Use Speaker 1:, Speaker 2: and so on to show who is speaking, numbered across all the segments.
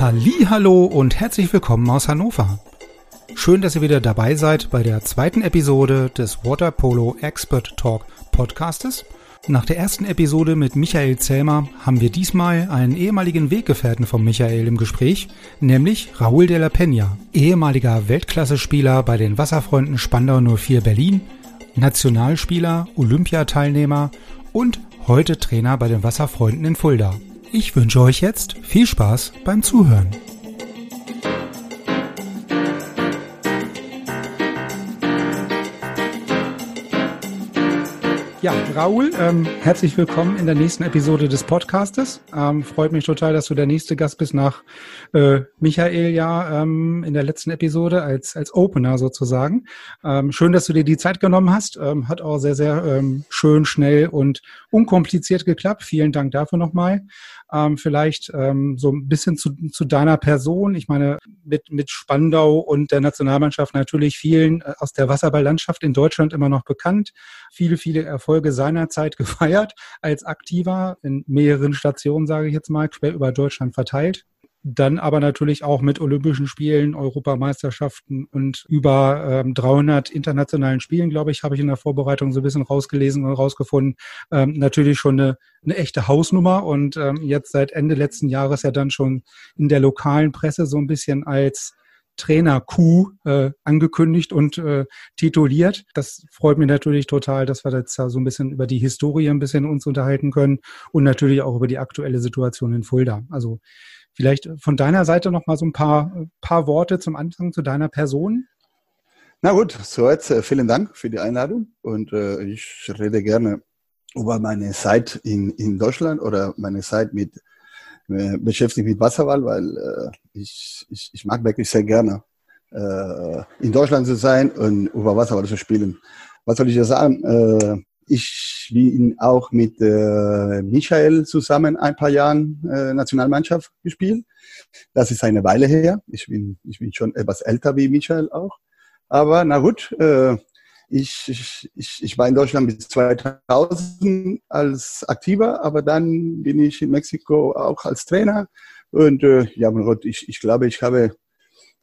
Speaker 1: Hallo und herzlich willkommen aus Hannover. Schön, dass ihr wieder dabei seid bei der zweiten Episode des Water Polo Expert Talk Podcastes. Nach der ersten Episode mit Michael Zellmer haben wir diesmal einen ehemaligen Weggefährten von Michael im Gespräch, nämlich Raúl de la Peña, ehemaliger Weltklasse-Spieler bei den Wasserfreunden Spandau 04 Berlin, Nationalspieler, Olympiateilnehmer und heute Trainer bei den Wasserfreunden in Fulda. Ich wünsche euch jetzt viel Spaß beim Zuhören. Ja, Raul, ähm, herzlich willkommen in der nächsten Episode des Podcastes. Ähm, freut mich total, dass du der nächste Gast bist nach äh, Michael ja ähm, in der letzten Episode als, als Opener sozusagen. Ähm, schön, dass du dir die Zeit genommen hast. Ähm, hat auch sehr, sehr ähm, schön, schnell und unkompliziert geklappt. Vielen Dank dafür nochmal. Ähm, vielleicht ähm, so ein bisschen zu, zu deiner Person. Ich meine, mit, mit Spandau und der Nationalmannschaft natürlich vielen äh, aus der Wasserballlandschaft in Deutschland immer noch bekannt. Viele, viele Erfolge seinerzeit gefeiert als Aktiver in mehreren Stationen, sage ich jetzt mal, quer über Deutschland verteilt dann aber natürlich auch mit Olympischen Spielen, Europameisterschaften und über ähm, 300 internationalen Spielen, glaube ich, habe ich in der Vorbereitung so ein bisschen rausgelesen und rausgefunden. Ähm, natürlich schon eine, eine echte Hausnummer und ähm, jetzt seit Ende letzten Jahres ja dann schon in der lokalen Presse so ein bisschen als Trainer-Coup äh, angekündigt und äh, tituliert. Das freut mich natürlich total, dass wir jetzt da so ein bisschen über die Historie ein bisschen uns unterhalten können und natürlich auch über die aktuelle Situation in Fulda. Also Vielleicht von deiner Seite noch mal so ein paar, paar Worte zum Anfang zu deiner Person.
Speaker 2: Na gut, so jetzt äh, vielen Dank für die Einladung und äh, ich rede gerne über meine Zeit in, in Deutschland oder meine Zeit mit äh, beschäftigt mit Wasserball, weil äh, ich, ich, ich mag wirklich sehr gerne äh, in Deutschland zu sein und über Wasserball zu spielen. Was soll ich da sagen? Ich bin auch mit äh, Michael zusammen ein paar Jahren äh, Nationalmannschaft gespielt. Das ist eine Weile her. Ich bin, ich bin schon etwas älter wie Michael auch. Aber na gut, äh, ich, ich, ich war in Deutschland bis 2000 als Aktiver, aber dann bin ich in Mexiko auch als Trainer. Und äh, ja, mein Gott, ich, ich glaube, ich habe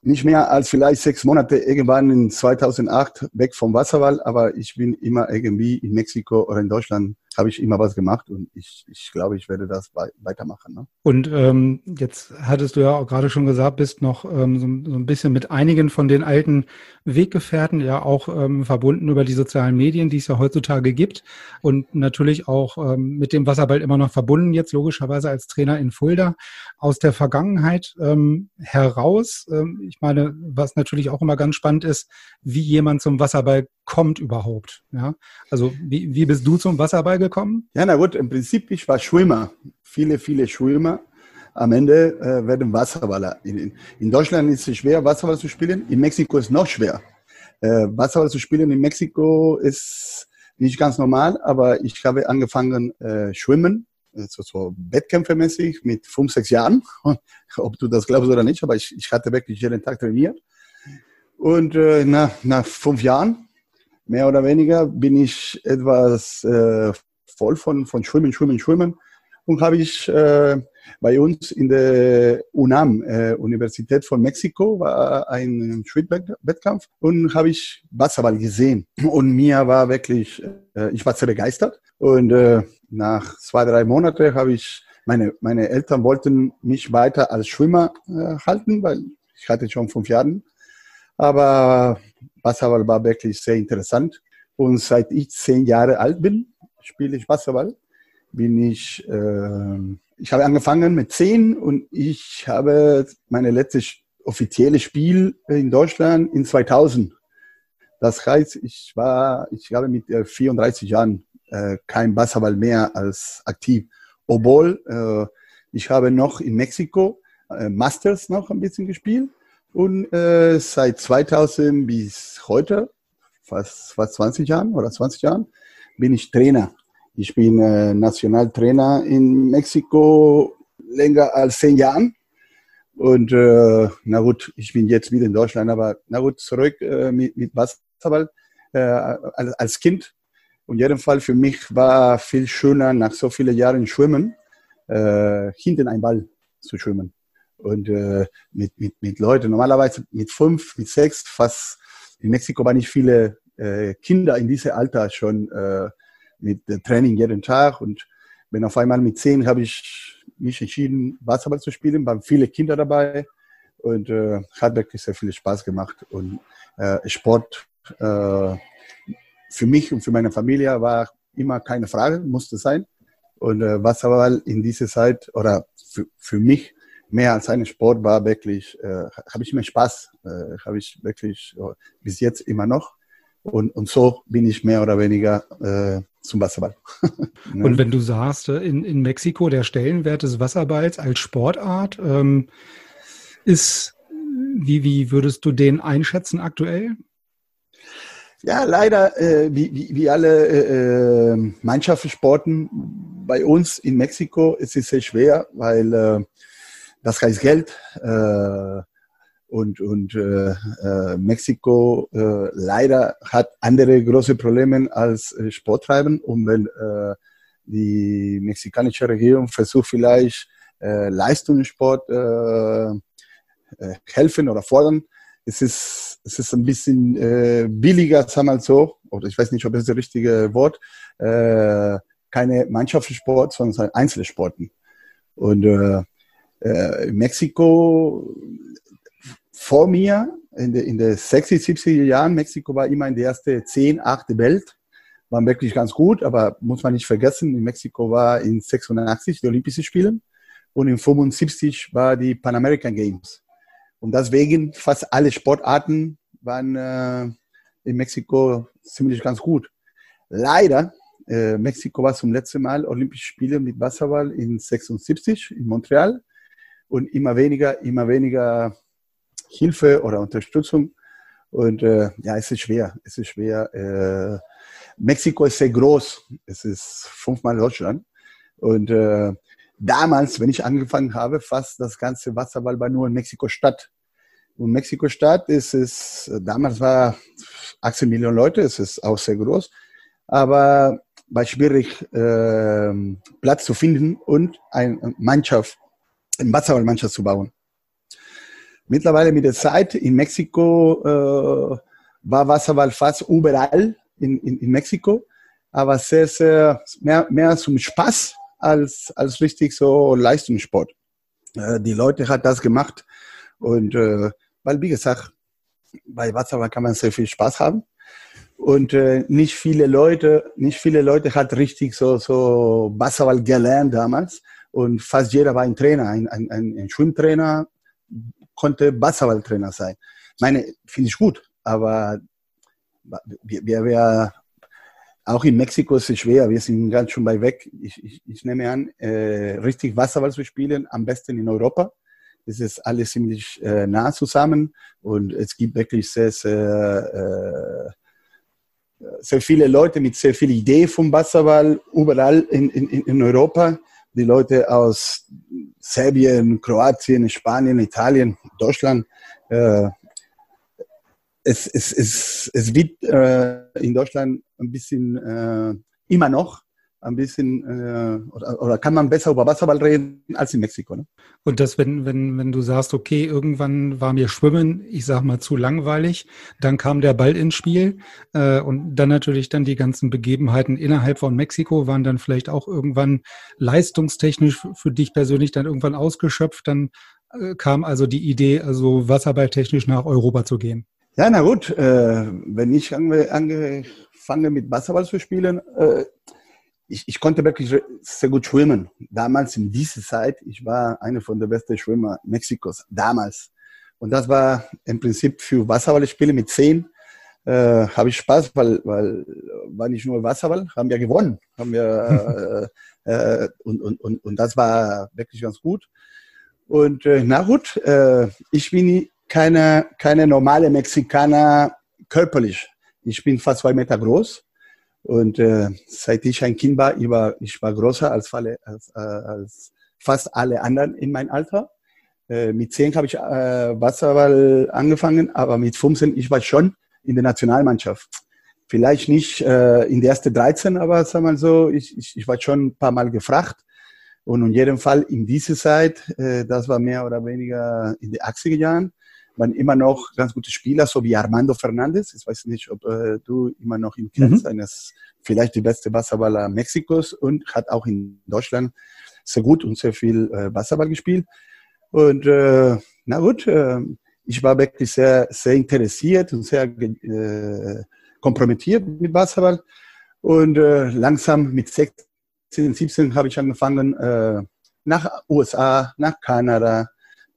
Speaker 2: nicht mehr als vielleicht sechs Monate irgendwann in 2008 weg vom Wasserwall, aber ich bin immer irgendwie in Mexiko oder in Deutschland habe ich immer was gemacht und ich, ich glaube, ich werde das weitermachen. Ne?
Speaker 1: Und ähm, jetzt hattest du ja auch gerade schon gesagt, bist noch ähm, so, so, ein bisschen mit einigen von den alten Weggefährten ja auch ähm, verbunden über die sozialen Medien, die es ja heutzutage gibt und natürlich auch ähm, mit dem Wasserball immer noch verbunden, jetzt logischerweise als Trainer in Fulda. Aus der Vergangenheit ähm, heraus, ähm, ich meine, was natürlich auch immer ganz spannend ist, wie jemand zum Wasserball kommt überhaupt. Ja? Also wie, wie bist du zum Wasserball gekommen?
Speaker 2: Ja, na gut, im Prinzip, ich war Schwimmer. Viele, viele Schwimmer. Am Ende äh, werden Wasserballer. In, in, Deutschland ist es schwer, Wasserball zu spielen. In Mexiko ist es noch schwer. Äh, Wasserball zu spielen in Mexiko ist nicht ganz normal, aber ich habe angefangen äh, schwimmen, so, so wettkämpfermäßig mit fünf, sechs Jahren. Ob du das glaubst oder nicht, aber ich, ich hatte wirklich jeden Tag trainiert. Und äh, nach, nach fünf Jahren mehr oder weniger bin ich etwas äh, voll von, von Schwimmen, Schwimmen, Schwimmen. Und habe ich äh, bei uns in der UNAM, äh, Universität von Mexiko, war ein Schwimmwettkampf und habe ich Wasserball gesehen. Und mir war wirklich, äh, ich war sehr begeistert. Und äh, nach zwei, drei Monaten habe ich, meine, meine Eltern wollten mich weiter als Schwimmer äh, halten, weil ich hatte schon fünf Jahre. Aber Wasserball war wirklich sehr interessant. Und seit ich zehn Jahre alt bin, spiele ich Wasserball. Bin ich, äh, ich habe angefangen mit zehn und ich habe meine letzte offizielle Spiel in Deutschland in 2000. Das heißt, ich war, ich habe mit 34 Jahren äh, kein Wasserball mehr als aktiv. Obwohl, äh, ich habe noch in Mexiko äh, Masters noch ein bisschen gespielt Und äh, seit 2000 bis heute, fast, fast 20 Jahren oder 20 Jahren, bin ich Trainer. Ich bin äh, Nationaltrainer in Mexiko länger als zehn Jahren. Und äh, na gut, ich bin jetzt wieder in Deutschland, aber na gut, zurück äh, mit, mit Basketball äh, als, Kind. Und jeden Fall für mich war viel schöner, nach so vielen Jahren Schwimmen, äh, hinten ein Ball zu schwimmen. Und äh, mit, mit, mit Leuten, normalerweise mit fünf, mit sechs, fast in Mexiko waren nicht viele äh, Kinder in diesem Alter schon äh, mit Training jeden Tag. Und wenn auf einmal mit zehn habe ich mich entschieden, Basketball zu spielen, waren viele Kinder dabei und äh, hat wirklich sehr viel Spaß gemacht. Und äh, Sport äh, für mich und für meine Familie war immer keine Frage, musste sein. Und äh, Basketball in dieser Zeit oder für, für mich mehr als ein Sport war wirklich, äh, habe ich immer Spaß, äh, habe ich wirklich äh, bis jetzt immer noch. Und, und so bin ich mehr oder weniger äh, zum Wasserball.
Speaker 1: ne? Und wenn du sagst, äh, in, in Mexiko der Stellenwert des Wasserballs als Sportart ähm, ist, wie, wie würdest du den einschätzen aktuell?
Speaker 2: Ja, leider, äh, wie, wie, wie alle äh, äh Mannschaftssporten bei uns in Mexiko ist es sehr schwer, weil das heißt Geld. Äh, und, und äh, äh, Mexiko äh, leider hat andere große Probleme als äh, Sporttreiben. Und wenn äh, die mexikanische Regierung versucht vielleicht äh, Leistungssport äh, helfen oder fordern, es ist, es ist ein bisschen äh, billiger, sagen wir so, oder ich weiß nicht, ob das das richtige Wort, äh, keine Mannschaftssport, sondern Einzelsporten. Und äh, äh, Mexiko vor mir in den in der 60, 70er Jahren, Mexiko war immer in der ersten 10, 8 der Welt, war wirklich ganz gut, aber muss man nicht vergessen, in Mexiko war in 86 die Olympischen Spiele und in 75 war die Pan American Games. Und deswegen fast alle Sportarten waren äh, in Mexiko ziemlich ganz gut. Leider, äh, Mexiko war zum letzten Mal Olympische Spiele mit Wasserball in 76 in Montreal und immer weniger, immer weniger Hilfe oder Unterstützung. Und äh, ja, es ist schwer. Es ist schwer. Äh, Mexiko ist sehr groß. Es ist fünfmal Deutschland. Und äh, damals, wenn ich angefangen habe, fast das ganze Wasserball war nur in Mexiko-Stadt. Und Mexiko-Stadt ist es, damals war 18 Millionen Leute, es ist auch sehr groß, aber war schwierig, äh, Platz zu finden und eine Mannschaft, eine Wasserballmannschaft zu bauen. Mittlerweile mit der Zeit in Mexiko äh, war Wasserball fast überall in, in, in Mexiko, aber sehr, sehr mehr, mehr zum Spaß als, als richtig so Leistungssport. Äh, die Leute hat das gemacht und äh, weil, wie gesagt, bei Wasserball kann man sehr viel Spaß haben. Und äh, nicht viele Leute, nicht viele Leute hat richtig so, so Wasserball gelernt damals. Und fast jeder war ein Trainer, ein, ein, ein Schwimmtrainer, konnte Basketballtrainer sein. Meine, finde ich gut, aber wir, wir, wir, auch in Mexiko ist es schwer, wir sind ganz schön weit weg. Ich, ich, ich nehme an, äh, richtig Wasserball zu spielen, am besten in Europa. Es ist alles ziemlich äh, nah zusammen und es gibt wirklich sehr, sehr, äh, sehr viele Leute mit sehr viel Idee vom Basketball überall in, in, in Europa die Leute aus Serbien, Kroatien, Spanien, Italien, Deutschland. Äh, es, es, es, es wird äh, in Deutschland ein bisschen äh, immer noch ein bisschen, äh, oder, oder, kann man besser über Wasserball reden als in Mexiko. Ne?
Speaker 1: Und das, wenn, wenn, wenn du sagst, okay, irgendwann war mir Schwimmen, ich sag mal, zu langweilig, dann kam der Ball ins Spiel äh, und dann natürlich dann die ganzen Begebenheiten innerhalb von Mexiko waren dann vielleicht auch irgendwann leistungstechnisch für dich persönlich dann irgendwann ausgeschöpft. Dann äh, kam also die Idee, also wasserballtechnisch nach Europa zu gehen.
Speaker 2: Ja, na gut, äh, wenn ich ange, angefangen mit Wasserball zu spielen, äh, ich, ich konnte wirklich sehr gut schwimmen. Damals in dieser Zeit, ich war einer von der besten Schwimmer Mexikos, damals. Und das war im Prinzip für Wasserballspiele mit zehn, äh, habe ich Spaß, weil, weil war nicht nur Wasserball, haben wir gewonnen. Haben wir, äh, äh, und, und, und, und das war wirklich ganz gut. Und äh, na gut, äh, ich bin keine, keine normale Mexikaner körperlich. Ich bin fast zwei Meter groß und äh, seit ich ein Kind war, ich war, ich war größer als, alle, als, äh, als fast alle anderen in meinem Alter. Äh, mit zehn habe ich äh, Wasserball angefangen, aber mit 15 ich war schon in der Nationalmannschaft. Vielleicht nicht äh, in der ersten 13, aber sag mal so, ich, ich, ich war schon ein paar Mal gefragt. Und in jedem Fall in dieser Zeit, äh, das war mehr oder weniger in den 80er Jahren, waren immer noch ganz gute Spieler, so wie Armando Fernandes. Ich weiß nicht, ob äh, du immer noch ihn kennst. Mhm. Eines vielleicht die beste Wasserballer Mexikos und hat auch in Deutschland sehr gut und sehr viel äh, Wasserball gespielt. Und äh, na gut, äh, ich war wirklich sehr, sehr interessiert und sehr äh, kompromittiert mit Wasserball. Und äh, langsam mit 16, 17 habe ich angefangen, äh, nach USA, nach Kanada,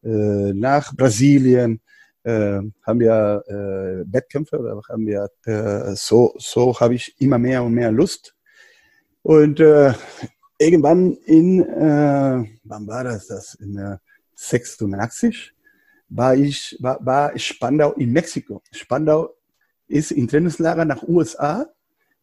Speaker 2: äh, nach Brasilien, äh, haben wir äh, Wettkämpfe oder haben wir äh, so, so habe ich immer mehr und mehr Lust. Und äh, irgendwann in, äh, wann war das, das in äh, 86, war ich, war, war Spandau in Mexiko. Spandau ist im Trainingslager nach USA,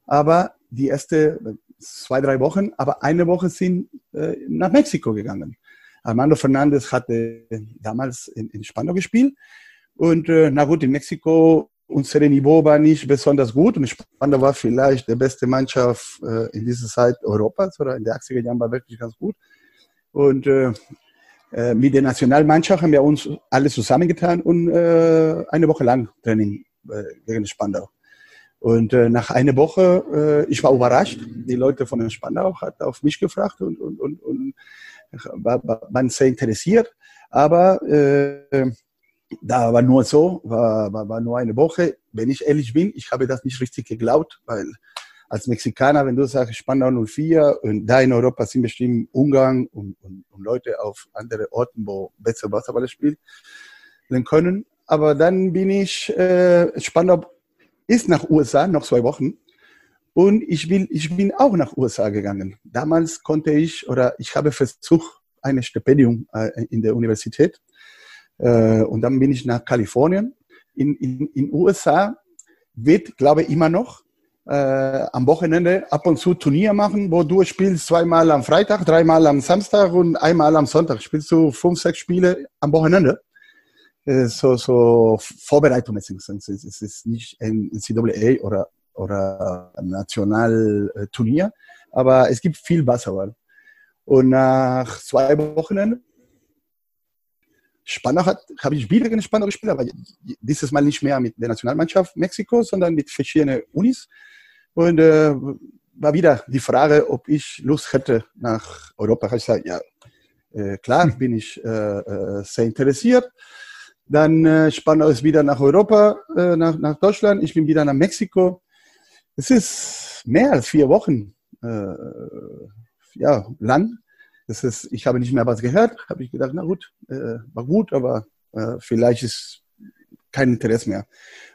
Speaker 2: aber die erste zwei, drei Wochen, aber eine Woche sind äh, nach Mexiko gegangen. Armando Fernandez hatte damals in, in Spandau gespielt und äh, na gut, in Mexiko unser Niveau war nicht besonders gut und Spandau war vielleicht die beste Mannschaft äh, in dieser Zeit Europas oder in den 80er Jahren war wirklich ganz gut. Und äh, äh, mit der Nationalmannschaft haben wir uns alle zusammengetan und äh, eine Woche lang Training äh, gegen Spandau. Und äh, nach einer Woche, äh, ich war überrascht, die Leute von Spandau hat auf mich gefragt und, und, und, und war, war, waren sehr interessiert. Aber äh, da war nur so, war, war, war nur eine Woche. Wenn ich ehrlich bin, ich habe das nicht richtig geglaubt, weil als Mexikaner, wenn du sagst Spandau 04 und da in Europa sind bestimmt Ungarn und, und, und Leute auf andere Orten, wo besser Wasserball spielen können. Aber dann bin ich, äh, Spandau ist nach USA, noch zwei Wochen. Und ich, will, ich bin auch nach USA gegangen. Damals konnte ich, oder ich habe versucht, ein Stipendium äh, in der Universität. Äh, und dann bin ich nach Kalifornien. In, in, in USA wird, glaube ich, immer noch äh, am Wochenende ab und zu Turnier machen, wo du spielst zweimal am Freitag, dreimal am Samstag und einmal am Sonntag. Spielst du fünf, sechs Spiele am Wochenende. Äh, so, so vorbereitungsmäßig. Es ist nicht ein NCAA oder, oder Nationalturnier, aber es gibt viel Basketball. Und nach zwei Wochenenden Spannend hat, habe ich wieder gegen Spannend gespielt, aber dieses Mal nicht mehr mit der Nationalmannschaft Mexiko, sondern mit verschiedenen Unis. Und äh, war wieder die Frage, ob ich Lust hätte nach Europa. Ich gesagt, ja, äh, klar, bin ich äh, äh, sehr interessiert. Dann äh, Spannend ist wieder nach Europa, äh, nach, nach Deutschland. Ich bin wieder nach Mexiko. Es ist mehr als vier Wochen äh, ja, lang. Das ist, ich habe nicht mehr was gehört, habe ich gedacht, na gut, äh, war gut, aber äh, vielleicht ist kein Interesse mehr.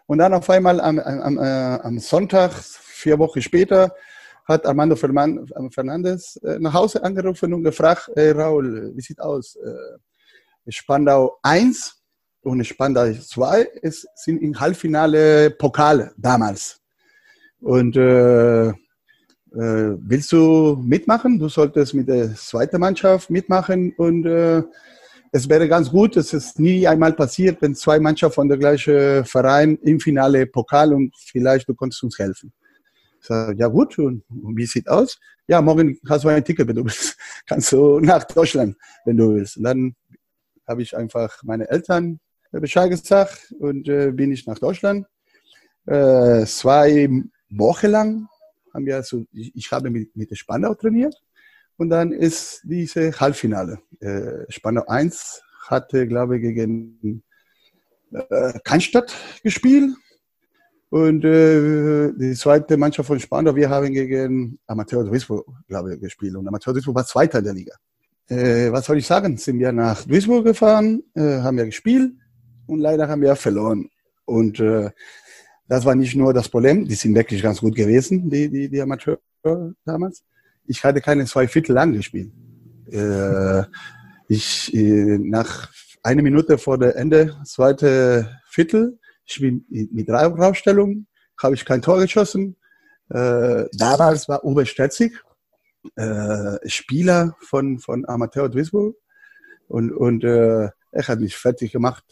Speaker 2: Und dann auf einmal am, am, äh, am Sonntag, vier Wochen später, hat Armando Fernandes äh, nach Hause angerufen und gefragt, hey Raul, wie sieht aus? Äh, Spandau 1 und Spandau 2 ist, sind im Halbfinale Pokale damals. Und äh, äh, willst du mitmachen? Du solltest mit der zweiten Mannschaft mitmachen und äh, es wäre ganz gut, es ist nie einmal passiert, wenn zwei Mannschaften von der gleichen Verein im Finale Pokal und vielleicht du konntest uns helfen. Ich sage, ja gut, und wie sieht aus? Ja, morgen hast du ein Ticket, wenn du willst. Kannst du nach Deutschland, wenn du willst. Und dann habe ich einfach meine Eltern Bescheid gesagt und äh, bin ich nach Deutschland. Äh, zwei Wochen lang haben wir so, ich, ich habe mit, mit Spandau trainiert und dann ist diese Halbfinale. Äh, Spandau 1 hatte, glaube ich, gegen äh, Cannstatt gespielt und äh, die zweite Mannschaft von Spandau, wir haben gegen Amateur Duisburg, glaube ich, gespielt und Amateur Duisburg war Zweiter der Liga. Äh, was soll ich sagen? Sind wir nach Duisburg gefahren, äh, haben wir gespielt und leider haben wir verloren. Und äh, das war nicht nur das Problem, die sind wirklich ganz gut gewesen, die, die, die Amateure damals. Ich hatte keine zwei Viertel lang gespielt. Äh, ich, äh, nach eine Minute vor der Ende, zweite Viertel. Ich bin mit drei Aufstellungen, habe ich kein Tor geschossen. Äh, damals war Uwe Stetzig, äh, Spieler von, von Amateur Duisburg. Und, und äh, er hat mich fertig gemacht.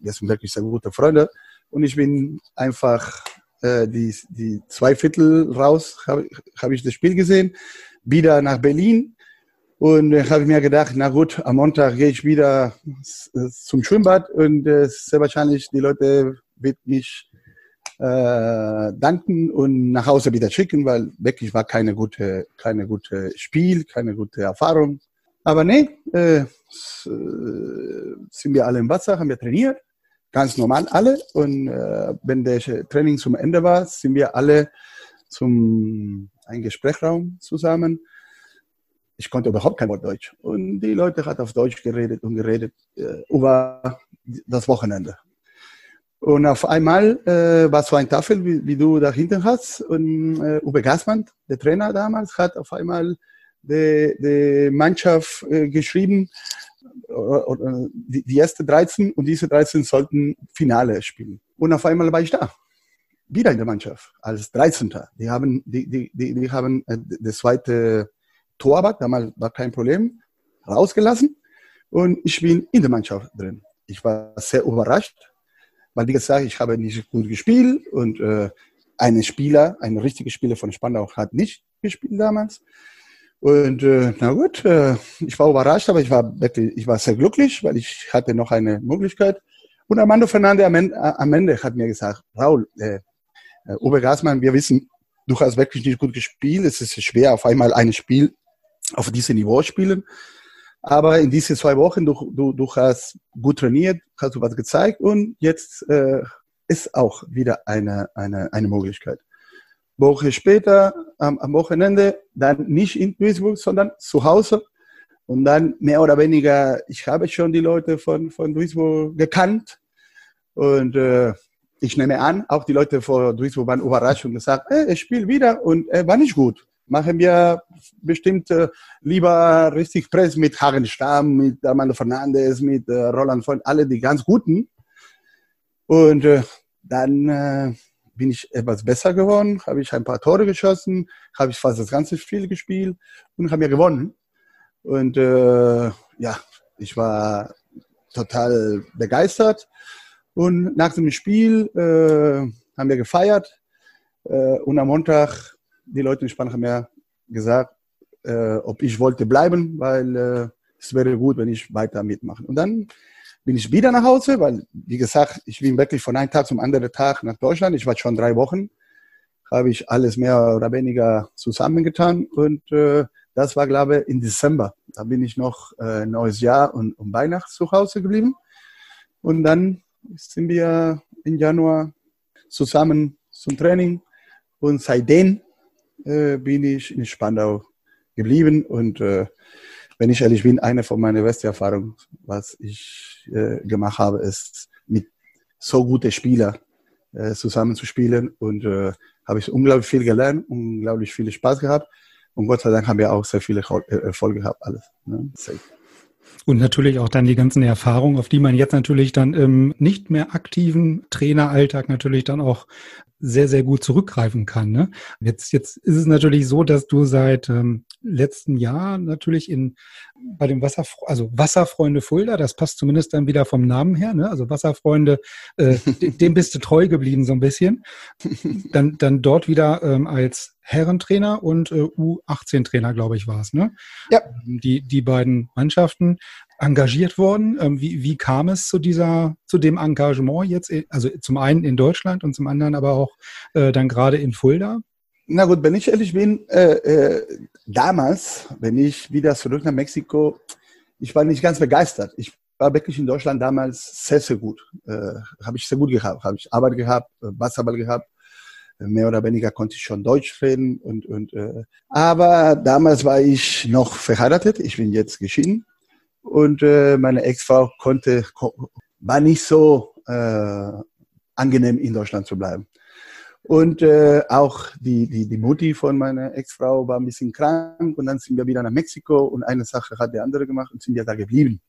Speaker 2: Wir sind wirklich sehr gute Freunde. Und ich bin einfach äh, die, die zwei Viertel raus, habe hab ich das Spiel gesehen, wieder nach Berlin. Und äh, habe ich mir gedacht, na gut, am Montag gehe ich wieder zum Schwimmbad und äh, sehr wahrscheinlich die Leute wird mich äh, danken und nach Hause wieder schicken, weil wirklich war keine gute, keine gute Spiel, keine gute Erfahrung. Aber nee, äh, äh sind wir alle im Wasser, haben wir trainiert, ganz normal alle. Und äh, wenn der Training zum Ende war, sind wir alle zum einen Gesprächsraum zusammen. Ich konnte überhaupt kein Wort Deutsch. Und die Leute hat auf Deutsch geredet und geredet äh, über das Wochenende. Und auf einmal äh, war so ein Tafel, wie, wie, du da hinten hast. Und äh, Uwe Gassmann, der Trainer damals, hat auf einmal die, die Mannschaft äh, geschrieben, die, die erste 13 und diese 13 sollten Finale spielen. Und auf einmal war ich da. Wieder in der Mannschaft, als 13. Die haben, die, die, die, die haben äh, das zweite Torwart, damals war kein Problem, rausgelassen. Und ich bin in der Mannschaft drin. Ich war sehr überrascht, weil wie gesagt, ich habe nicht gut gespielt und äh, ein Spieler, ein richtiger Spieler von Spandau hat nicht gespielt damals. Und äh, na gut, äh, ich war überrascht, aber ich war ich war sehr glücklich, weil ich hatte noch eine Möglichkeit. Und Armando Fernandes am Ende, am Ende hat mir gesagt, Raul, äh, äh, Uwe Gasmann, wir wissen, du hast wirklich nicht gut gespielt. Es ist schwer, auf einmal ein Spiel auf diesem Niveau spielen. Aber in diesen zwei Wochen, du, du, du hast gut trainiert, hast du was gezeigt und jetzt äh, ist auch wieder eine, eine, eine Möglichkeit. Woche später, am, am Wochenende, dann nicht in Duisburg, sondern zu Hause. Und dann mehr oder weniger, ich habe schon die Leute von, von Duisburg gekannt. Und äh, ich nehme an, auch die Leute von Duisburg waren überrascht und gesagt, hey, er spielt wieder und er war nicht gut machen wir bestimmt äh, lieber richtig Press mit Hagen Stamm, mit Armando Fernandes, mit äh, Roland von alle die ganz Guten. Und äh, dann äh, bin ich etwas besser geworden, habe ich ein paar Tore geschossen, habe ich fast das ganze Spiel gespielt und habe ja gewonnen. Und äh, ja, ich war total begeistert. Und nach dem Spiel äh, haben wir gefeiert. Äh, und am Montag die Leute in Spanien haben mir gesagt, äh, ob ich wollte bleiben, weil äh, es wäre gut, wenn ich weiter mitmache. Und dann bin ich wieder nach Hause, weil, wie gesagt, ich bin wirklich von einem Tag zum anderen Tag nach Deutschland. Ich war schon drei Wochen, habe ich alles mehr oder weniger zusammengetan. Und äh, das war, glaube ich, im Dezember. Da bin ich noch äh, neues Jahr und um Weihnachten zu Hause geblieben. Und dann sind wir im Januar zusammen zum Training. Und seitdem äh, bin ich in Spandau geblieben und äh, wenn ich ehrlich bin, eine von meinen besten Erfahrungen, was ich äh, gemacht habe, ist mit so guten Spielern äh, zusammen zu spielen und äh, habe ich unglaublich viel gelernt, unglaublich viel Spaß gehabt und Gott sei Dank haben wir auch sehr viele äh, Erfolge gehabt, alles. Ne?
Speaker 1: Und natürlich auch dann die ganzen Erfahrungen, auf die man jetzt natürlich dann im nicht mehr aktiven Traineralltag natürlich dann auch sehr, sehr gut zurückgreifen kann. Ne? Jetzt, jetzt ist es natürlich so, dass du seit ähm, letzten Jahr natürlich in bei dem Wasser, also Wasserfreunde Fulda, das passt zumindest dann wieder vom Namen her, ne? Also Wasserfreunde, äh, dem bist du treu geblieben so ein bisschen. Dann, dann dort wieder ähm, als Herrentrainer und äh, U18-Trainer, glaube ich, war es, ne?
Speaker 2: Ja.
Speaker 1: Die, die beiden Mannschaften engagiert worden. Ähm, wie, wie kam es zu dieser, zu dem Engagement jetzt? Also zum einen in Deutschland und zum anderen aber auch äh, dann gerade in Fulda?
Speaker 2: Na gut, wenn ich ehrlich bin, äh, äh, damals, wenn ich wieder zurück nach Mexiko, ich war nicht ganz begeistert. Ich war wirklich in Deutschland damals sehr, sehr gut. Äh, habe ich sehr gut gehabt. Habe ich Arbeit gehabt, äh, Basketball gehabt. Mehr oder weniger konnte ich schon Deutsch reden. Und, und, äh, aber damals war ich noch verheiratet. Ich bin jetzt geschieden. Und äh, meine Ex-Frau konnte, war nicht so äh, angenehm in Deutschland zu bleiben. Und äh, auch die, die, die Mutti von meiner Ex-Frau war ein bisschen krank und dann sind wir wieder nach Mexiko und eine Sache hat der andere gemacht und sind wir da geblieben.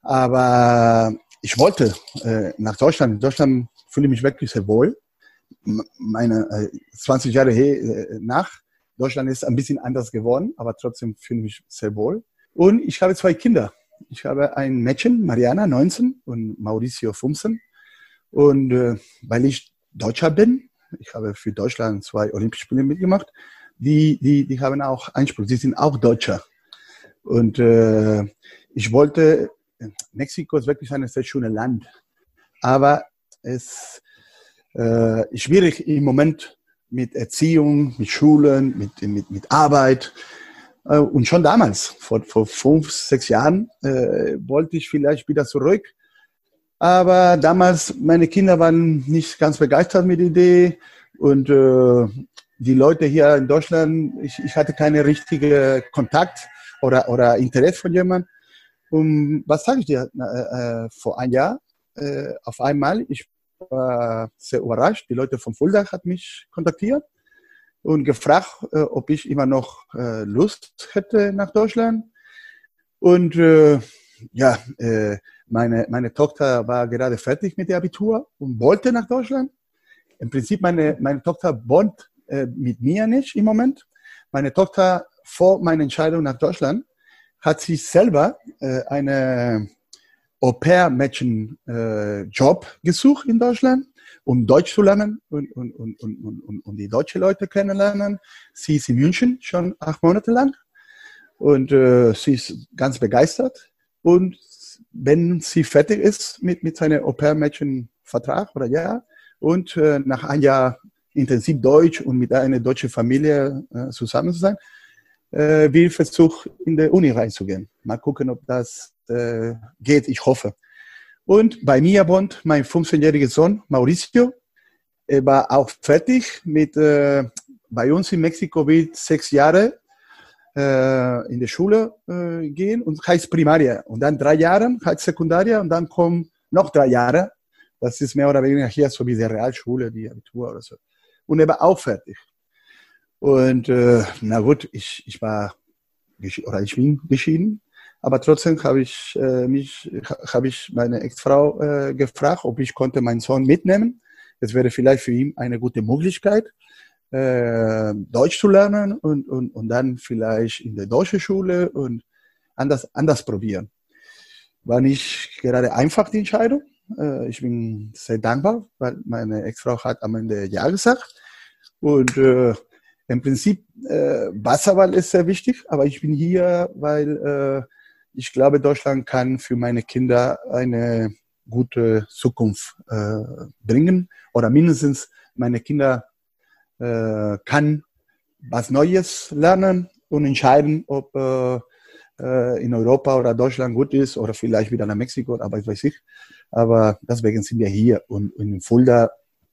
Speaker 2: Aber ich wollte äh, nach Deutschland. In Deutschland fühle ich mich wirklich sehr wohl. Meine äh, 20 Jahre äh, nach Deutschland ist ein bisschen anders geworden, aber trotzdem fühle ich mich sehr wohl. Und ich habe zwei Kinder. Ich habe ein Mädchen, Mariana, 19 und Mauricio, 15. Und äh, weil ich Deutscher bin, ich habe für Deutschland zwei Olympische Spiele mitgemacht, die, die, die haben auch Einspruch, sie sind auch Deutscher. Und äh, ich wollte, Mexiko ist wirklich ein sehr schönes Land, aber es äh, schwierig im Moment mit Erziehung, mit Schulen, mit, mit, mit Arbeit. Äh, und schon damals, vor, vor fünf, sechs Jahren, äh, wollte ich vielleicht wieder zurück. Aber damals, meine Kinder waren nicht ganz begeistert mit der Idee. Und äh, die Leute hier in Deutschland, ich, ich hatte keine richtige Kontakt oder, oder Interesse von jemandem. Und was sage ich dir? Äh, äh, vor ein Jahr, äh, auf einmal, ich war sehr überrascht. Die Leute vom Fulda hat mich kontaktiert und gefragt, äh, ob ich immer noch äh, Lust hätte nach Deutschland. Und äh, ja, meine, meine Tochter war gerade fertig mit dem Abitur und wollte nach Deutschland. Im Prinzip, meine, meine Tochter wohnt äh, mit mir nicht im Moment. Meine Tochter vor meiner Entscheidung nach Deutschland hat sich selber äh, eine Au-pair-Mädchen-Job äh, gesucht in Deutschland, um Deutsch zu lernen und, und, und, und, und, und die deutsche Leute kennenlernen. Sie ist in München schon acht Monate lang und äh, sie ist ganz begeistert. Und wenn sie fertig ist mit, mit seinem Au-pair-Mädchen-Vertrag oder ja, und äh, nach einem Jahr intensiv Deutsch und mit einer deutschen Familie äh, zusammen zu sein, äh, will versuchen, in der Uni reinzugehen. Mal gucken, ob das äh, geht. Ich hoffe. Und bei mir wohnt mein 15-jähriger Sohn Mauricio. Er war auch fertig mit, äh, bei uns in Mexiko wird sechs Jahre äh, in der Schule äh, gehen und heißt Primaria. Und dann drei Jahre heißt Sekundaria und dann kommen noch drei Jahre. Das ist mehr oder weniger hier so wie die Realschule, die Abitur oder so und er war auch fertig. Und äh, na gut, ich, ich war oder ich bin geschieden, aber trotzdem habe ich äh, mich habe ich meine Ex-Frau äh, gefragt, ob ich konnte meinen Sohn mitnehmen. Es wäre vielleicht für ihn eine gute Möglichkeit, äh, Deutsch zu lernen und, und, und dann vielleicht in der deutschen Schule und anders, anders probieren. War nicht gerade einfach die Entscheidung, äh, ich bin sehr dankbar, weil meine Ex-Frau hat am Ende Ja gesagt. Und äh, im Prinzip, äh, Wasserwahl ist sehr wichtig, aber ich bin hier, weil äh, ich glaube, Deutschland kann für meine Kinder eine gute Zukunft äh, bringen oder mindestens meine Kinder äh, kann was Neues lernen und entscheiden, ob äh, äh, in Europa oder Deutschland gut ist oder vielleicht wieder nach Mexiko, aber ich weiß nicht. Aber deswegen sind wir hier und, in Fulda,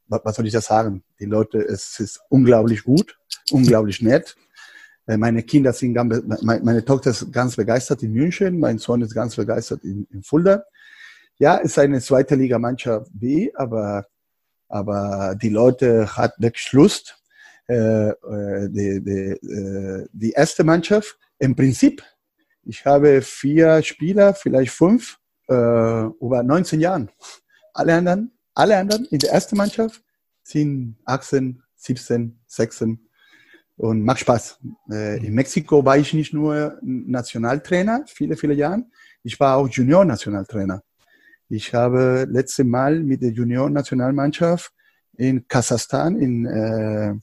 Speaker 2: was soll ich da sagen? Die Leute, es ist unglaublich gut, unglaublich nett. Äh, meine Kinder sind ganz, meine Tochter ist ganz begeistert in München, mein Sohn ist ganz begeistert in, in Fulda. Ja, ist eine zweite Liga Mannschaft B, aber, aber die Leute hat wirklich Lust. Äh, äh die, die, äh, die erste Mannschaft, im Prinzip ich habe vier Spieler, vielleicht fünf, äh, über 19 Jahren. Alle anderen, alle anderen in der ersten Mannschaft sind 18, 17, 16 und macht Spaß. Äh, in Mexiko war ich nicht nur Nationaltrainer, viele, viele Jahre. Ich war auch Junior-Nationaltrainer. Ich habe letzte Mal mit der Junior-Nationalmannschaft in Kasachstan in, äh,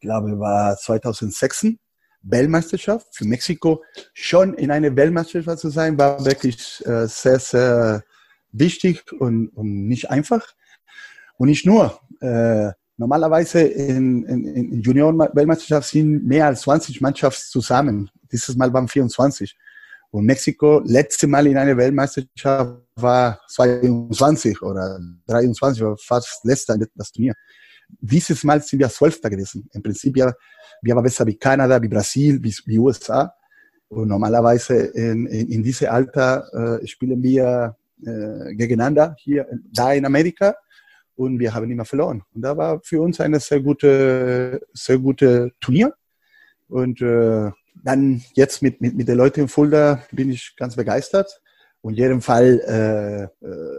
Speaker 2: glaube war 2006 Weltmeisterschaft. Für Mexiko schon in einer Weltmeisterschaft zu sein, war wirklich äh, sehr, sehr wichtig und, und nicht einfach. Und nicht nur. Äh, normalerweise in, in, in Junioren-Weltmeisterschaft sind mehr als 20 Mannschaften zusammen. Dieses Mal waren 24. Und Mexiko, letzte Mal in einer Weltmeisterschaft war 22 oder 23, war fast letzter das Turnier. Dieses Mal sind wir Zwölfter gewesen. Im Prinzip ja wir waren besser wie Kanada, wie Brasil, wie, wie USA. Und normalerweise in, in, in diesem Alter äh, spielen wir äh, gegeneinander hier, da in Amerika und wir haben immer verloren. Und da war für uns eine sehr gute, sehr gute Turnier. Und äh, dann jetzt mit, mit, mit den Leuten in Fulda bin ich ganz begeistert. in jedem Fall äh, äh,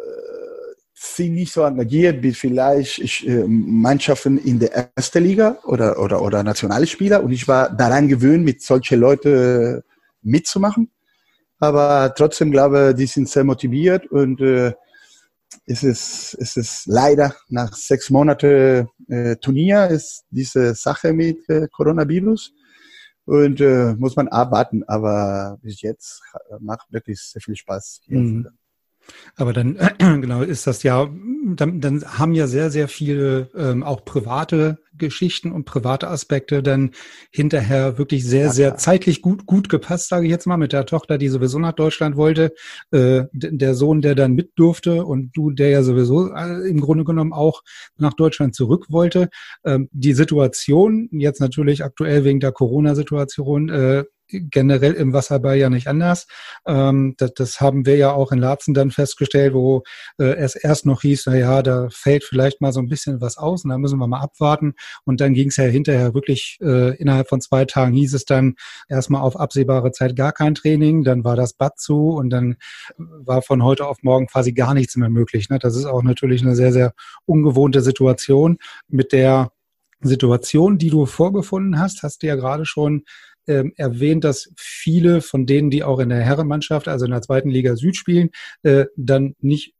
Speaker 2: sind nicht so engagiert wie vielleicht ich, äh, Mannschaften in der ersten Liga oder, oder, oder nationale Spieler. Und ich war daran gewöhnt, mit solchen Leuten mitzumachen. Aber trotzdem glaube ich, die sind sehr motiviert und äh, es ist, es ist leider nach sechs Monaten äh, Turnier ist diese Sache mit äh, Coronavirus und äh, muss man abwarten. Aber bis jetzt macht wirklich sehr viel Spaß. Mhm.
Speaker 1: Aber dann, genau, ist das ja, dann, dann haben ja sehr, sehr viele ähm, auch private Geschichten und private Aspekte dann hinterher wirklich sehr, sehr zeitlich gut, gut gepasst, sage ich jetzt mal, mit der Tochter, die sowieso nach Deutschland wollte, äh, der Sohn, der dann mit durfte und du, der ja sowieso äh, im Grunde genommen auch nach Deutschland zurück wollte. Ähm, die Situation, jetzt natürlich aktuell wegen der Corona-Situation, äh, generell im Wasserball ja nicht anders. Ähm, das, das, haben wir ja auch in Laatzen dann festgestellt, wo äh, es erst noch hieß, na ja, da fällt vielleicht mal so ein bisschen was aus und da müssen wir mal abwarten. Und dann ging es ja hinterher wirklich, äh, innerhalb von zwei Tagen hieß es dann erstmal auf absehbare Zeit gar kein Training, dann war das Bad zu und dann war von heute auf morgen quasi gar nichts mehr möglich. Ne? Das ist auch natürlich eine sehr, sehr ungewohnte Situation. Mit der Situation, die du vorgefunden hast, hast du ja gerade schon ähm, erwähnt, dass viele von denen, die auch in der Herrenmannschaft, also in der zweiten Liga Süd spielen, äh, dann nicht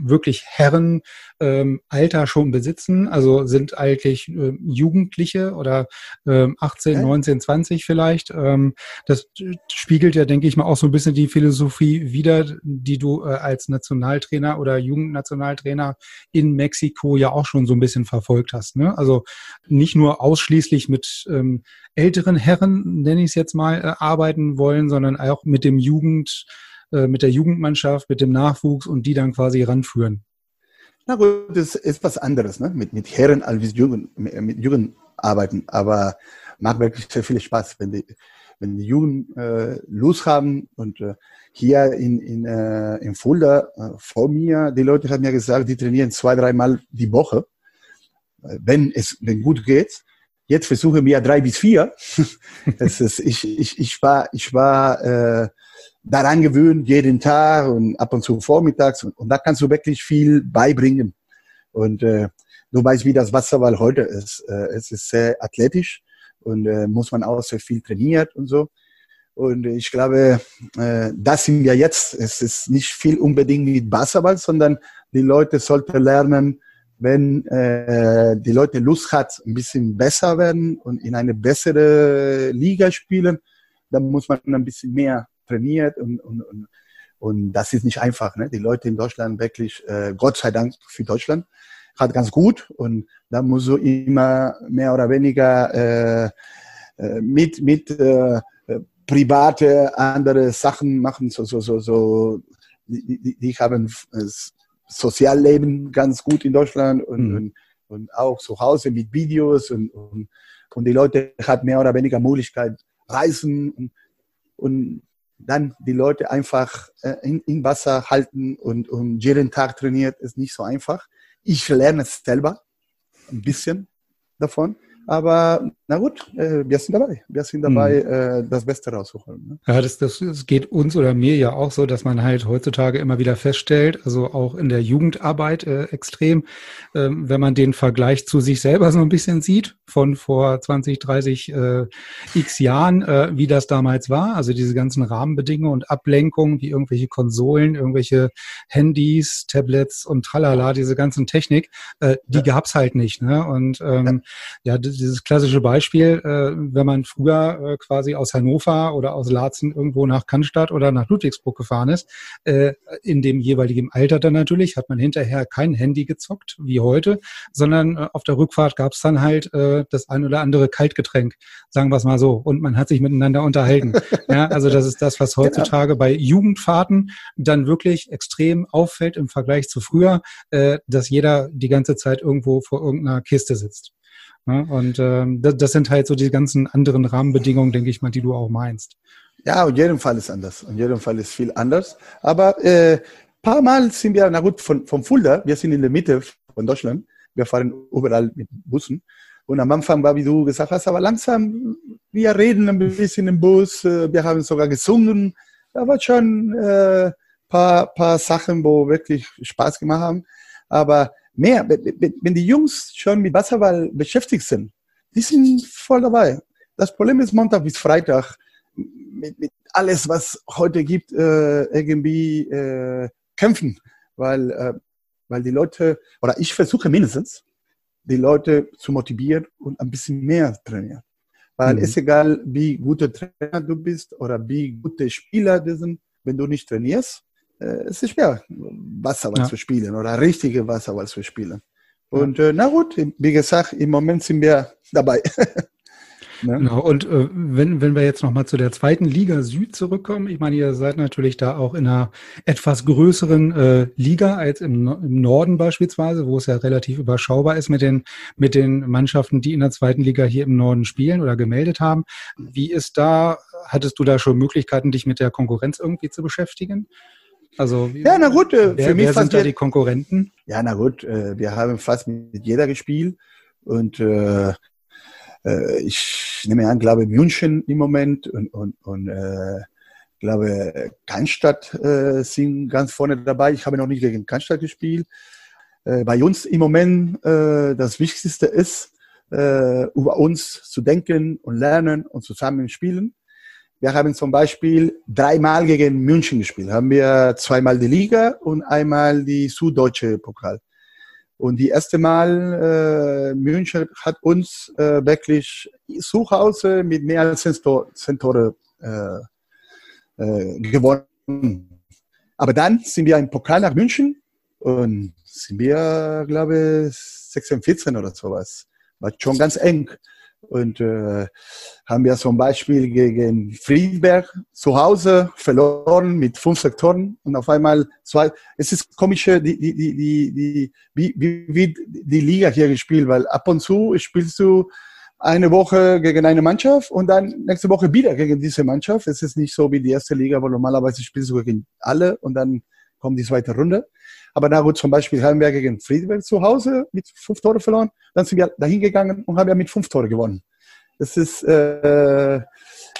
Speaker 1: wirklich Herren ähm, Alter schon besitzen, also sind eigentlich äh, Jugendliche oder ähm, 18, 19, 20 vielleicht. Ähm, das spiegelt ja, denke ich mal, auch so ein bisschen die Philosophie wider, die du äh, als Nationaltrainer oder Jugendnationaltrainer in Mexiko ja auch schon so ein bisschen verfolgt hast. Ne? Also nicht nur ausschließlich mit ähm, älteren Herren, nenne ich es jetzt mal, äh, arbeiten wollen, sondern auch mit dem Jugend äh, mit der Jugendmannschaft, mit dem Nachwuchs und die dann quasi ranführen?
Speaker 2: Na gut, das ist was anderes, ne? mit, mit Herren als mit Jugend, mit Jugend arbeiten, aber macht wirklich sehr viel Spaß, wenn die, wenn die Jugend äh, Lust haben und äh, hier in, in, äh, in Fulda äh, vor mir, die Leute haben mir gesagt, die trainieren zwei, dreimal die Woche, äh, wenn es wenn gut geht. Jetzt versuchen wir drei bis vier. das ist, ich, ich, ich war, ich war äh, daran gewöhnt, jeden Tag und ab und zu vormittags. Und, und da kannst du wirklich viel beibringen. Und äh, du weißt, wie das Wasserball heute ist. Äh, es ist sehr athletisch und äh, muss man auch sehr viel trainiert und so. Und ich glaube, äh, das sind wir jetzt. Es ist nicht viel unbedingt mit Basketball, sondern die Leute sollten lernen, wenn äh, die Leute Lust hat, ein bisschen besser werden und in eine bessere Liga spielen, dann muss man ein bisschen mehr trainiert und, und, und, und das ist nicht einfach. Ne? Die Leute in Deutschland wirklich, äh, Gott sei Dank für Deutschland, hat ganz gut und da muss so immer mehr oder weniger äh, äh mit, mit äh, private andere Sachen machen, so, so, so, so, die, die, die haben das Sozialleben ganz gut in Deutschland und, mhm. und, und auch zu Hause mit Videos und, und, und die Leute hat mehr oder weniger Möglichkeit reisen und, und dann die Leute einfach äh, in, in Wasser halten und, und jeden Tag trainiert, ist nicht so einfach. Ich lerne es selber ein bisschen davon. Aber na gut, äh, wir sind dabei. Wir sind dabei, mhm. äh, das Beste rauszuholen. Ne?
Speaker 1: Ja, das, das, das geht uns oder mir ja auch so, dass man halt heutzutage immer wieder feststellt, also auch in der Jugendarbeit äh, extrem, äh, wenn man den Vergleich zu sich selber so ein bisschen sieht, von vor 20, 30 äh, x Jahren, äh, wie das damals war. Also diese ganzen Rahmenbedingungen und Ablenkungen, wie irgendwelche Konsolen, irgendwelche Handys, Tablets und tralala, diese ganzen Technik, äh, die ja. gab's halt nicht. Ne? Und ähm, ja, ja dieses klassische Beispiel, äh, wenn man früher äh, quasi aus Hannover oder aus Laatzen irgendwo nach Cannstatt oder nach Ludwigsburg gefahren ist, äh, in dem jeweiligen Alter dann natürlich, hat man hinterher kein Handy gezockt wie heute, sondern äh, auf der Rückfahrt gab es dann halt äh, das ein oder andere Kaltgetränk, sagen wir es mal so, und man hat sich miteinander unterhalten. ja, also das ist das, was genau. heutzutage genau. bei Jugendfahrten dann wirklich extrem auffällt im Vergleich zu früher, äh, dass jeder die ganze Zeit irgendwo vor irgendeiner Kiste sitzt. Ne? Und ähm, das, das, sind halt so die ganzen anderen Rahmenbedingungen, denke ich mal, die du auch meinst.
Speaker 2: Ja, und jedem Fall ist anders. Und jedem Fall ist viel anders. Aber äh, paar Mal sind wir, na gut, von, von Fulda, wir sind in der Mitte von Deutschland. Wir fahren überall mit Bussen. Und am Anfang war, wie du gesagt hast, aber langsam, wir reden ein bisschen im Bus, äh, wir haben sogar gesungen. Da war schon, äh, paar, paar Sachen, wo wirklich Spaß gemacht haben. Aber mehr, wenn die Jungs schon mit Wasserball beschäftigt sind, die sind voll dabei. Das Problem ist Montag bis Freitag mit, mit alles, was heute gibt, äh, irgendwie äh, kämpfen, weil, äh, weil die Leute, oder ich versuche mindestens, die Leute zu motivieren und ein bisschen mehr trainieren. Weil mhm. es egal, wie guter Trainer du bist oder wie gute Spieler du sind, wenn du nicht trainierst, es ist schwer, Wasserball ja. zu spielen oder richtige Wasserball zu spielen. Und äh, na gut, wie gesagt, im Moment sind wir dabei.
Speaker 1: Ne? Genau. Und äh, wenn, wenn wir jetzt nochmal zu der zweiten Liga Süd zurückkommen, ich meine, ihr seid natürlich da auch in einer etwas größeren äh, Liga als im, im Norden beispielsweise, wo es ja relativ überschaubar ist mit den, mit den Mannschaften, die in der zweiten Liga hier im Norden spielen oder gemeldet haben. Wie ist da, hattest du da schon Möglichkeiten, dich mit der Konkurrenz irgendwie zu beschäftigen? Also,
Speaker 2: ja, na gut,
Speaker 1: äh, wer, für mich wer sind da die Konkurrenten?
Speaker 2: Ja, na gut, äh, wir haben fast mit jeder gespielt und äh, äh, ich nehme an, glaube München im Moment und, und, und äh, glaube Cannstatt äh, sind ganz vorne dabei. Ich habe noch nicht gegen Cannstatt gespielt. Bei uns im Moment äh, das Wichtigste ist, äh, über uns zu denken und lernen und zusammen spielen. Wir haben zum Beispiel dreimal gegen München gespielt. Haben wir zweimal die Liga und einmal die Süddeutsche Pokal. Und die erste Mal, äh, München hat uns äh, wirklich zu Hause mit mehr als zehn Tore äh, äh, gewonnen. Aber dann sind wir im Pokal nach München und sind wir, glaube ich, 16, 14 oder sowas. War schon ganz eng. Und äh, haben wir zum Beispiel gegen Friedberg zu Hause verloren mit fünf Sektoren und auf einmal zwei. Es ist komisch, die, die, die, die, wie, wie, wie die Liga hier gespielt, weil ab und zu spielst du eine Woche gegen eine Mannschaft und dann nächste Woche wieder gegen diese Mannschaft. Es ist nicht so wie die erste Liga, wo normalerweise spielst du gegen alle und dann kommt die zweite Runde. Aber na gut, zum Beispiel haben wir gegen Friedberg zu Hause mit fünf Tore verloren. Dann sind wir dahin gegangen und haben ja mit fünf Tore gewonnen. Das ist, äh, äh,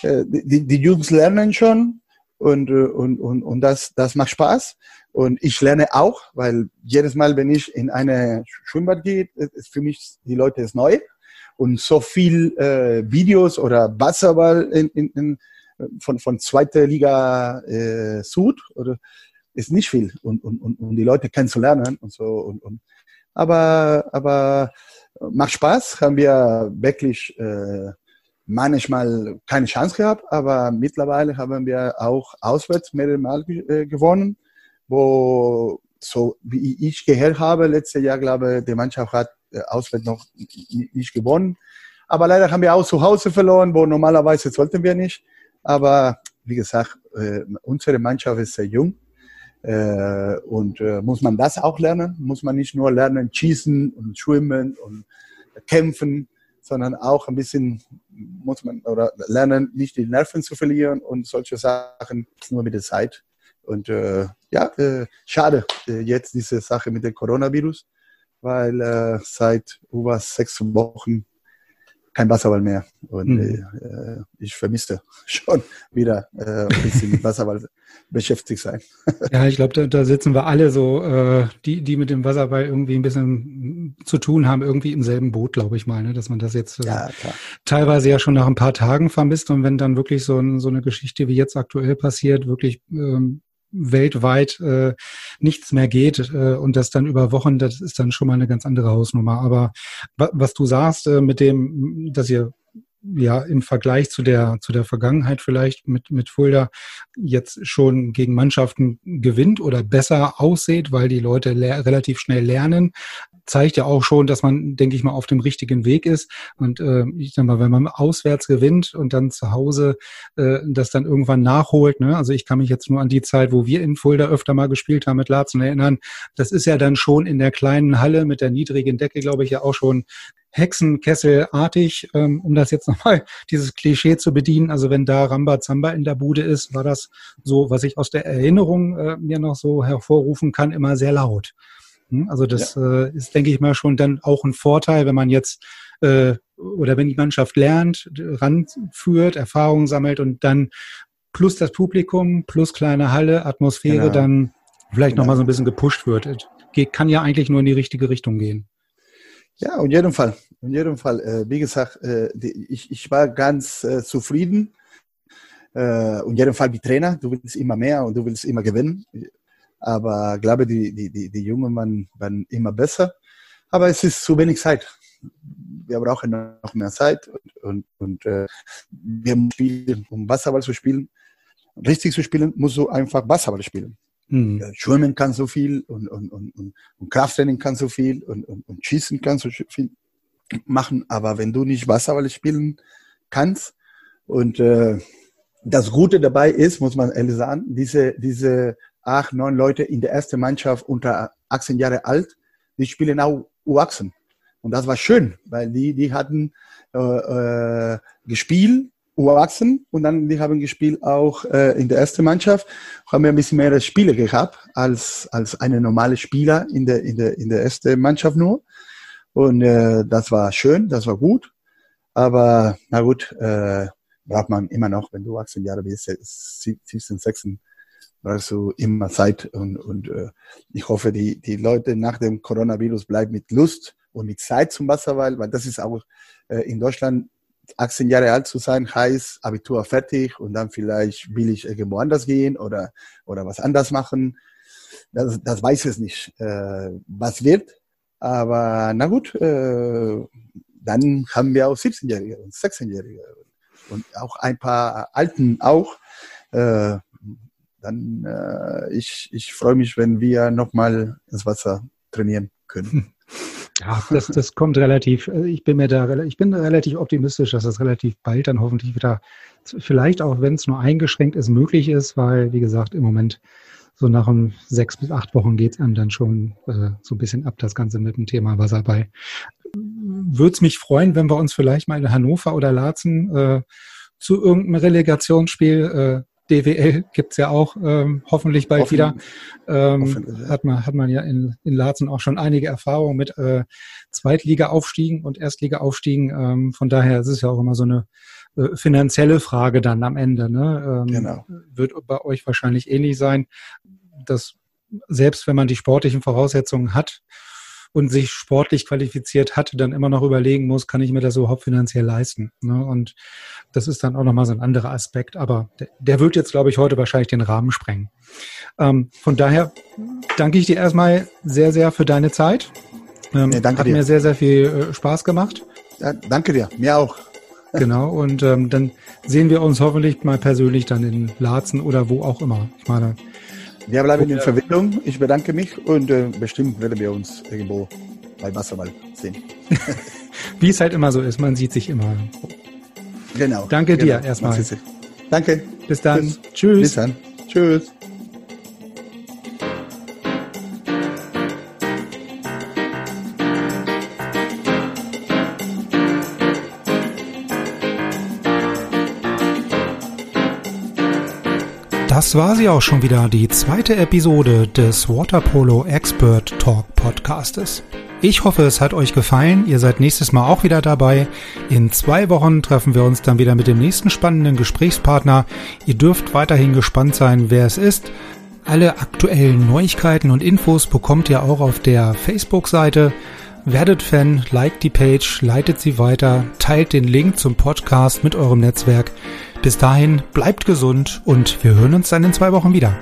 Speaker 2: die, die Jungs lernen schon und, und, und, und das, das macht Spaß. Und ich lerne auch, weil jedes Mal, wenn ich in eine Schwimmbad gehe, ist für mich die Leute ist neu. Und so viel äh, Videos oder Wasserball in, in, in, von, von zweiter Liga äh, Süd oder ist nicht viel und, und, und, und die Leute kennenzulernen und so. Und, und. Aber, aber macht Spaß, haben wir wirklich äh, manchmal keine Chance gehabt, aber mittlerweile haben wir auch auswärts mehrere Mal äh, gewonnen, wo so wie ich gehört habe, letztes Jahr glaube ich, die Mannschaft hat äh, auswärts noch nicht gewonnen. Aber leider haben wir auch zu Hause verloren, wo normalerweise sollten wir nicht. Aber wie gesagt, äh, unsere Mannschaft ist sehr jung und äh, muss man das auch lernen? Muss man nicht nur lernen, schießen und schwimmen und kämpfen, sondern auch ein bisschen muss man oder lernen, nicht die Nerven zu verlieren und solche Sachen nur mit der Zeit. Und äh, ja, äh, schade äh, jetzt diese Sache mit dem Coronavirus, weil äh, seit über sechs Wochen kein Wasserball mehr. Und mhm. äh, ich vermisste schon wieder äh, ein bisschen mit Wasserball beschäftigt sein.
Speaker 1: ja, ich glaube, da, da, sitzen wir alle so, äh, die, die mit dem Wasserball irgendwie ein bisschen zu tun haben, irgendwie im selben Boot, glaube ich mal, ne? dass man das jetzt äh, ja, teilweise ja schon nach ein paar Tagen vermisst und wenn dann wirklich so, ein, so eine Geschichte wie jetzt aktuell passiert, wirklich ähm, weltweit äh, nichts mehr geht äh, und das dann über Wochen, das ist dann schon mal eine ganz andere Hausnummer. Aber was du sagst äh, mit dem, dass ihr ja im Vergleich zu der zu der Vergangenheit vielleicht mit mit Fulda jetzt schon gegen Mannschaften gewinnt oder besser aussieht, weil die Leute relativ schnell lernen, zeigt ja auch schon, dass man, denke ich mal, auf dem richtigen Weg ist. Und äh, ich sag mal, wenn man auswärts gewinnt und dann zu Hause äh, das dann irgendwann nachholt, ne? also ich kann mich jetzt nur an die Zeit, wo wir in Fulda öfter mal gespielt haben mit Larzen erinnern, das ist ja dann schon in der kleinen Halle mit der niedrigen Decke, glaube ich, ja auch schon Hexenkesselartig, ähm, um das jetzt nochmal dieses Klischee zu bedienen. Also wenn da Rambazamba in der Bude ist, war das so, was ich aus der Erinnerung äh, mir noch so hervorrufen kann, immer sehr laut. Hm? Also das ja. äh, ist, denke ich mal, schon dann auch ein Vorteil, wenn man jetzt äh, oder wenn die Mannschaft lernt, ranführt, Erfahrungen sammelt und dann plus das Publikum, plus kleine Halle, Atmosphäre
Speaker 2: Genau.
Speaker 1: dann vielleicht
Speaker 2: Genau.
Speaker 1: nochmal so ein bisschen gepusht wird. Es Geht, kann ja eigentlich nur in die richtige Richtung gehen.
Speaker 2: Ja, in jedem Fall. In jedem Fall. Äh, wie gesagt, äh, die, ich, ich war ganz äh, zufrieden. Äh, in jedem Fall wie Trainer. Du willst immer mehr und du willst immer gewinnen. Aber glaube, die, die, die, die Jungen waren, waren immer besser. Aber es ist zu wenig Zeit. Wir brauchen noch mehr Zeit und, und, und äh, wir spielen, um Basketball zu spielen. Richtig zu spielen, musst du einfach Basketball spielen.
Speaker 1: Hm.
Speaker 2: Ja, Schwimmen kann so viel und, und, und, und, und Krafttraining kann so viel und, und, und Schießen kann so viel machen, aber wenn du nicht Wasserball spielen kannst und äh, das Gute dabei ist, muss man ehrlich sagen, diese, diese acht, neun Leute in der ersten Mannschaft unter 18 Jahre alt, die spielen auch U18. Und das war schön, weil die, die hatten äh, äh, gespielt, U18, und dann die haben gespielt auch äh, in der ersten Mannschaft, haben wir ein bisschen mehr Spiele gehabt als, als eine normale Spieler in der, in der, in der ersten Mannschaft nur. Und äh, das war schön, das war gut. Aber na gut, äh, braucht man immer noch, wenn du 18 Jahre bist, 17, 16, brauchst du immer Zeit. Und, und äh, ich hoffe, die, die Leute nach dem Coronavirus bleiben mit Lust und mit Zeit zum Wasserball, weil das ist auch äh, in Deutschland 18 Jahre alt zu sein, heißt Abitur fertig und dann vielleicht will ich irgendwo anders gehen oder, oder was anders machen. Das, das weiß es nicht, äh, was wird. Aber na gut, äh, dann haben wir auch 17-Jährige und 16-Jährige und auch ein paar Alten auch. Äh, dann äh, ich, ich freue mich, wenn wir nochmal ins Wasser trainieren können.
Speaker 1: Ja, das, das kommt relativ, äh, ich bin mir da, ich bin relativ optimistisch, dass das relativ bald dann hoffentlich wieder, vielleicht auch wenn es nur eingeschränkt ist, möglich ist, weil, wie gesagt, im Moment so nach um sechs bis acht Wochen geht es einem dann schon äh, so ein bisschen ab, das Ganze mit dem Thema Wasserball. Würde es mich freuen, wenn wir uns vielleicht mal in Hannover oder Laatzen äh, zu irgendeinem Relegationsspiel, äh, DWL gibt's ja auch ähm, hoffentlich bald
Speaker 2: Hoffen-
Speaker 1: wieder. Ähm,
Speaker 2: hoffentlich,
Speaker 1: hat, man, hat man ja in, in Laatzen auch schon einige Erfahrungen mit äh, Zweitliga-Aufstiegen und Erstliga-Aufstiegen. Ähm, von daher ist es ja auch immer so eine äh, finanzielle Frage dann am Ende. Ne? Ähm,
Speaker 2: Genau.
Speaker 1: Wird bei euch wahrscheinlich ähnlich sein, dass selbst wenn man die sportlichen Voraussetzungen hat und sich sportlich qualifiziert hat, dann immer noch überlegen muss, kann ich mir das überhaupt finanziell leisten? Ne? Und das ist dann auch nochmal so ein anderer Aspekt. Aber der, der wird jetzt, glaube ich, heute wahrscheinlich den Rahmen sprengen. Ähm, von daher danke ich dir erstmal sehr, sehr für deine Zeit. Ähm,
Speaker 2: Nee, danke
Speaker 1: hat
Speaker 2: dir.
Speaker 1: mir sehr, sehr viel äh, Spaß gemacht.
Speaker 2: Ja, danke dir, mir auch.
Speaker 1: Genau. Und ähm, dann sehen wir uns hoffentlich mal persönlich dann in Laatzen oder wo auch immer. Ich meine,
Speaker 2: Wir bleiben in Verbindung. Ich bedanke mich und äh, bestimmt werden wir uns irgendwo bei Wasserball sehen.
Speaker 1: wie es halt immer so ist, man sieht sich immer.
Speaker 2: Genau.
Speaker 1: Danke dir
Speaker 2: genau.
Speaker 1: erstmal.
Speaker 2: Sieht sich. Danke.
Speaker 1: Bis dann.
Speaker 2: Bis-
Speaker 1: Tschüss.
Speaker 2: Bis dann. Tschüss.
Speaker 1: Das war sie auch schon wieder, die zweite Episode des Waterpolo Expert Talk Podcastes. Ich hoffe, es hat euch gefallen. Ihr seid nächstes Mal auch wieder dabei. In zwei Wochen treffen wir uns dann wieder mit dem nächsten spannenden Gesprächspartner. Ihr dürft weiterhin gespannt sein, wer es ist. Alle aktuellen Neuigkeiten und Infos bekommt ihr auch auf der Facebook-Seite. Werdet Fan, liked die Page, leitet sie weiter, teilt den Link zum Podcast mit eurem Netzwerk. Bis dahin bleibt gesund und wir hören uns dann in zwei Wochen wieder.